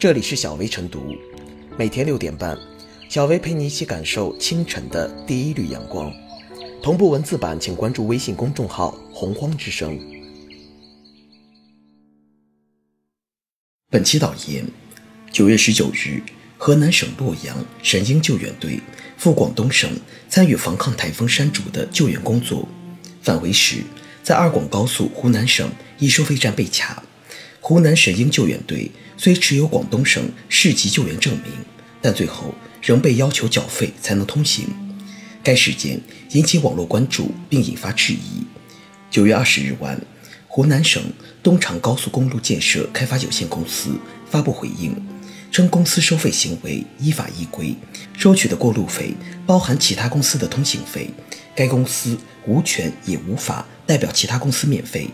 这里是小薇晨读，每天六点半，小薇陪你一起感受清晨的第一缕阳光。同步文字版，请关注微信公众号“洪荒之声”。本期导言：九月十九日，河南省洛阳神鹰救援队赴广东省参与防抗台风山竹的救援工作。返回时，在二广高速湖南省一收费站被卡。湖南神鹰救援队虽持有广东省市级救援证明，但最后仍被要求缴费才能通行。该事件引起网络关注，并引发质疑。九月二十日晚，湖南省东长高速公路建设开发有限公司发布回应，称公司收费行为依法依规，收取的过路费包含其他公司的通行费，该公司无权也无法代表其他公司免费。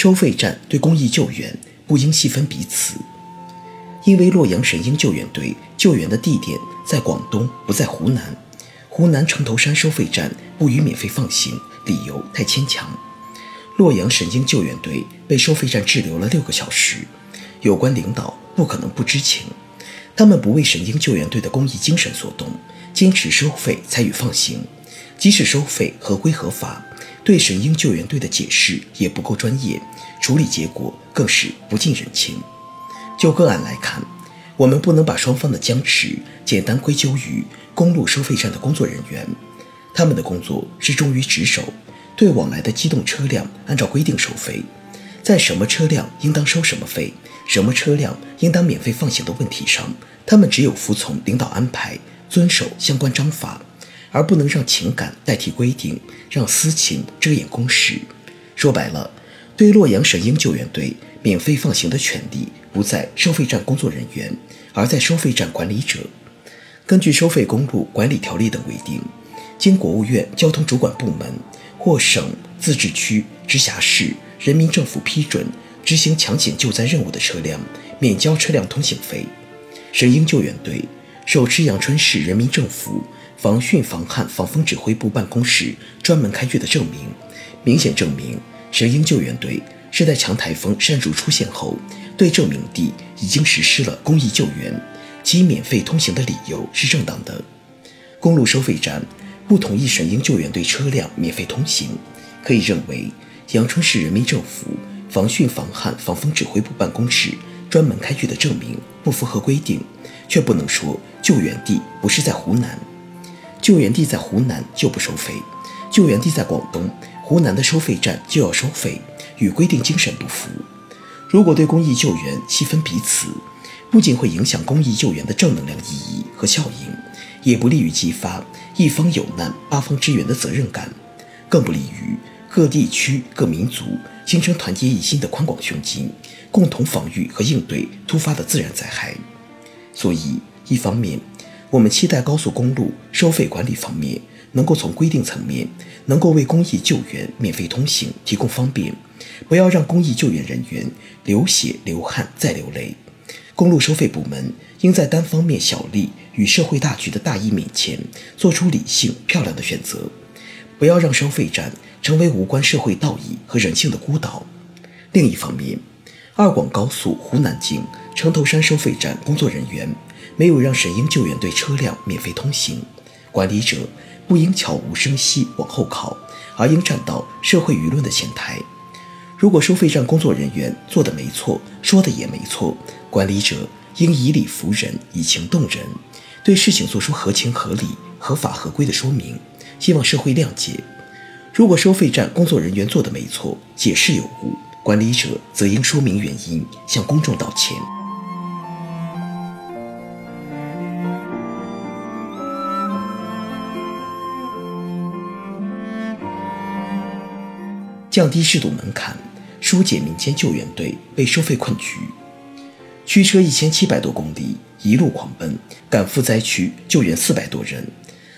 收费站对公益救援不应细分彼此，因为洛阳神鹰救援队救援的地点在广东，不在湖南。湖南城头山收费站不予免费放行，理由太牵强。洛阳神鹰救援队被收费站滞留了六个小时，有关领导不可能不知情。他们不为神鹰救援队的公益精神所动，坚持收费参与放行，即使收费合规合法。对神鹰救援队的解释也不够专业，处理结果更是不近人情。就个案来看，我们不能把双方的僵持简单归咎于公路收费站的工作人员，他们的工作是忠于职守，对往来的机动车辆按照规定收费，在什么车辆应当收什么费，什么车辆应当免费放行的问题上，他们只有服从领导安排，遵守相关章法。而不能让情感代替规定，让私情遮掩公事。说白了，对洛阳神鹰救援队免费放行的权利不在收费站工作人员，而在收费站管理者。根据《收费公路管理条例》等规定，经国务院交通主管部门或省、自治区、直辖市人民政府批准执行抢险救灾任务的车辆，免交车辆通行费。神鹰救援队手持阳春市人民政府。防汛防旱防风指挥部办公室专门开具的证明，明显证明神鹰救援队是在强台风山竹出现后，对证明地已经实施了公益救援，其免费通行的理由是正当的。公路收费站不同意神鹰救援队车辆免费通行，可以认为阳春市人民政府防汛防旱防风指挥部办公室专门开具的证明不符合规定，却不能说救援地不是在湖南。救援地在湖南就不收费，救援地在广东，湖南的收费站就要收费，与规定精神不符。如果对公益救援细分彼此，不仅会影响公益救援的正能量意义和效应，也不利于激发一方有难八方支援的责任感，更不利于各地区各民族形成团结一心的宽广胸襟，共同防御和应对突发的自然灾害。所以，一方面，我们期待高速公路收费管理方面能够从规定层面，能够为公益救援免费通行提供方便，不要让公益救援人员流血流汗再流泪。公路收费部门应在单方面小利与社会大局的大义面前，做出理性漂亮的选择，不要让收费站成为无关社会道义和人性的孤岛。另一方面，二广高速湖南境城头山收费站工作人员。没有让神鹰救援队车辆免费通行，管理者不应悄无声息往后靠，而应站到社会舆论的前台。如果收费站工作人员做的没错，说的也没错，管理者应以理服人，以情动人，对事情做出合情合理、合法合规的说明，希望社会谅解。如果收费站工作人员做的没错，解释有误，管理者则应说明原因，向公众道歉。降低制度门槛，疏解民间救援队被收费困局。驱车一千七百多公里，一路狂奔，赶赴灾区救援四百多人，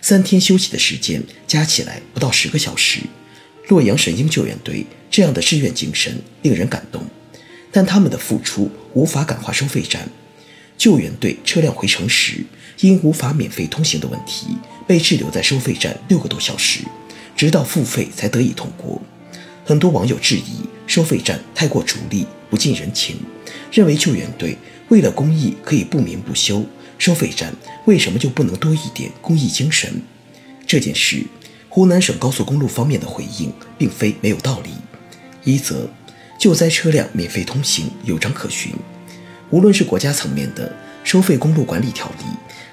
三天休息的时间加起来不到十个小时。洛阳神鹰救援队这样的志愿精神令人感动，但他们的付出无法感化收费站。救援队车辆回城时因无法免费通行的问题，被滞留在收费站六个多小时，直到付费才得以通过。很多网友质疑收费站太过逐利、不近人情，认为救援队为了公益可以不眠不休，收费站为什么就不能多一点公益精神？这件事，湖南省高速公路方面的回应并非没有道理。一则，救灾车辆免费通行有章可循，无论是国家层面的收费公路管理条例，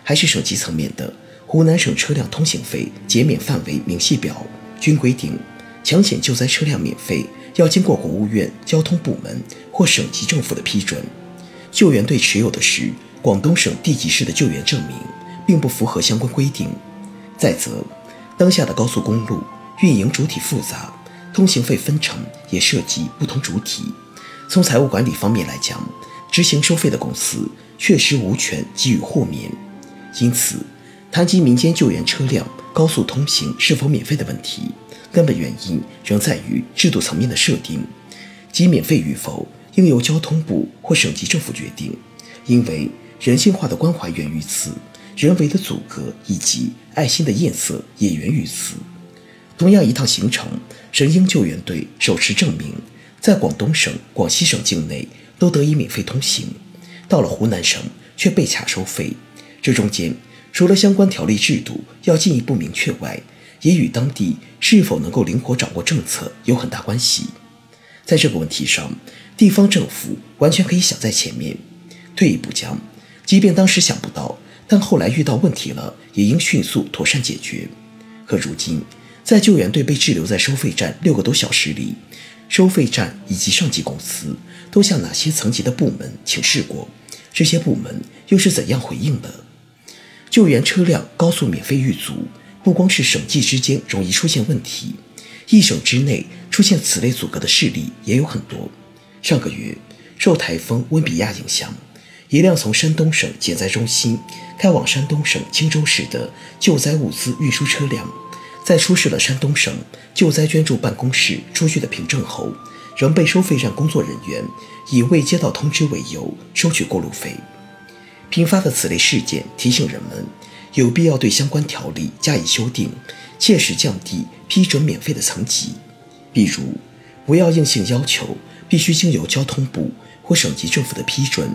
还是省级层面的湖南省车辆通行费减免范围明细表，均规定。抢险救灾车辆免费要经过国务院交通部门或省级政府的批准。救援队持有的是广东省地级市的救援证明，并不符合相关规定。再则，当下的高速公路运营主体复杂，通行费分成也涉及不同主体。从财务管理方面来讲，执行收费的公司确实无权给予豁免。因此，谈及民间救援车辆高速通行是否免费的问题。根本原因仍在于制度层面的设定，即免费与否应由交通部或省级政府决定。因为人性化的关怀源于此，人为的阻隔以及爱心的艳色也源于此。同样一趟行程，神鹰救援队手持证明，在广东省、广西省境内都得以免费通行，到了湖南省却被卡收费。这中间除了相关条例制度要进一步明确外，也与当地是否能够灵活掌握政策有很大关系。在这个问题上，地方政府完全可以想在前面。退一步讲，即便当时想不到，但后来遇到问题了，也应迅速妥善解决。可如今，在救援队被滞留在收费站六个多小时里，收费站以及上级公司都向哪些层级的部门请示过？这些部门又是怎样回应的？救援车辆高速免费遇阻。不光是省际之间容易出现问题，一省之内出现此类阻隔的事例也有很多。上个月，受台风温比亚影响，一辆从山东省减灾中心开往山东省青州市的救灾物资运输车辆，在出示了山东省救灾捐助办公室出具的凭证后，仍被收费站工作人员以未接到通知为由收取过路费。频发的此类事件提醒人们。有必要对相关条例加以修订，切实降低批准免费的层级。比如，不要硬性要求必须经由交通部或省级政府的批准，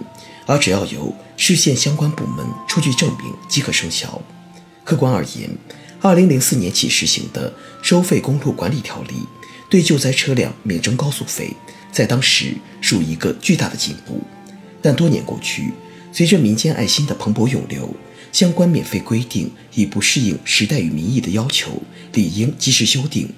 而只要由市县相关部门出具证明即可生效。客观而言，二零零四年起实行的收费公路管理条例，对救灾车辆免征高速费，在当时属一个巨大的进步。但多年过去，随着民间爱心的蓬勃涌流，相关免费规定已不适应时代与民意的要求，理应及时修订。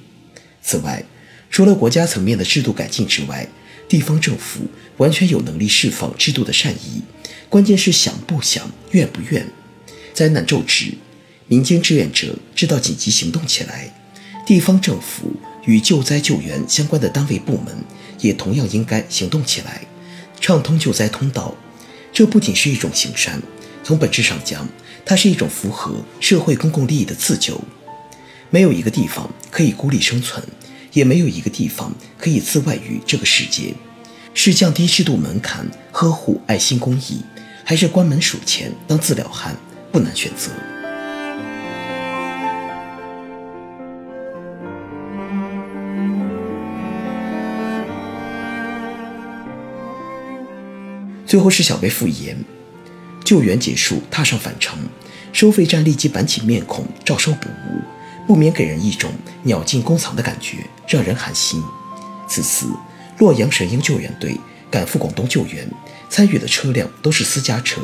此外，除了国家层面的制度改进之外，地方政府完全有能力释放制度的善意，关键是想不想、愿不愿。灾难骤至，民间志愿者知道紧急行动起来，地方政府与救灾救援相关的单位部门也同样应该行动起来，畅通救灾通道。这不仅是一种行善。从本质上讲，它是一种符合社会公共利益的自救。没有一个地方可以孤立生存，也没有一个地方可以自外于这个世界。是降低制度门槛，呵护爱心公益，还是关门数钱当自了汉？不难选择。最后是小贝复言。救援结束，踏上返程，收费站立即板起面孔，照收不误，不免给人一种鸟尽弓藏的感觉，让人寒心。此次洛阳神鹰救援队赶赴广东救援，参与的车辆都是私家车，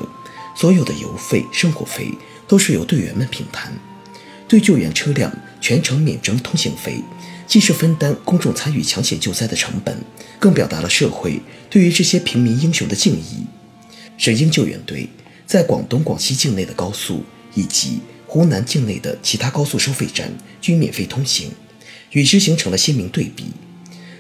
所有的油费、生活费都是由队员们平摊。对救援车辆全程免征通行费，既是分担公众参与抢险救灾的成本，更表达了社会对于这些平民英雄的敬意。神鹰救援队。在广东、广西境内的高速以及湖南境内的其他高速收费站均免费通行，与之形成了鲜明对比。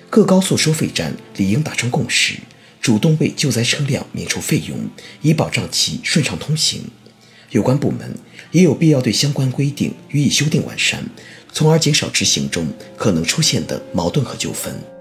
各高速收费站理应达成共识，主动为救灾车辆免除费用，以保障其顺畅通行。有关部门也有必要对相关规定予以修订完善，从而减少执行中可能出现的矛盾和纠纷。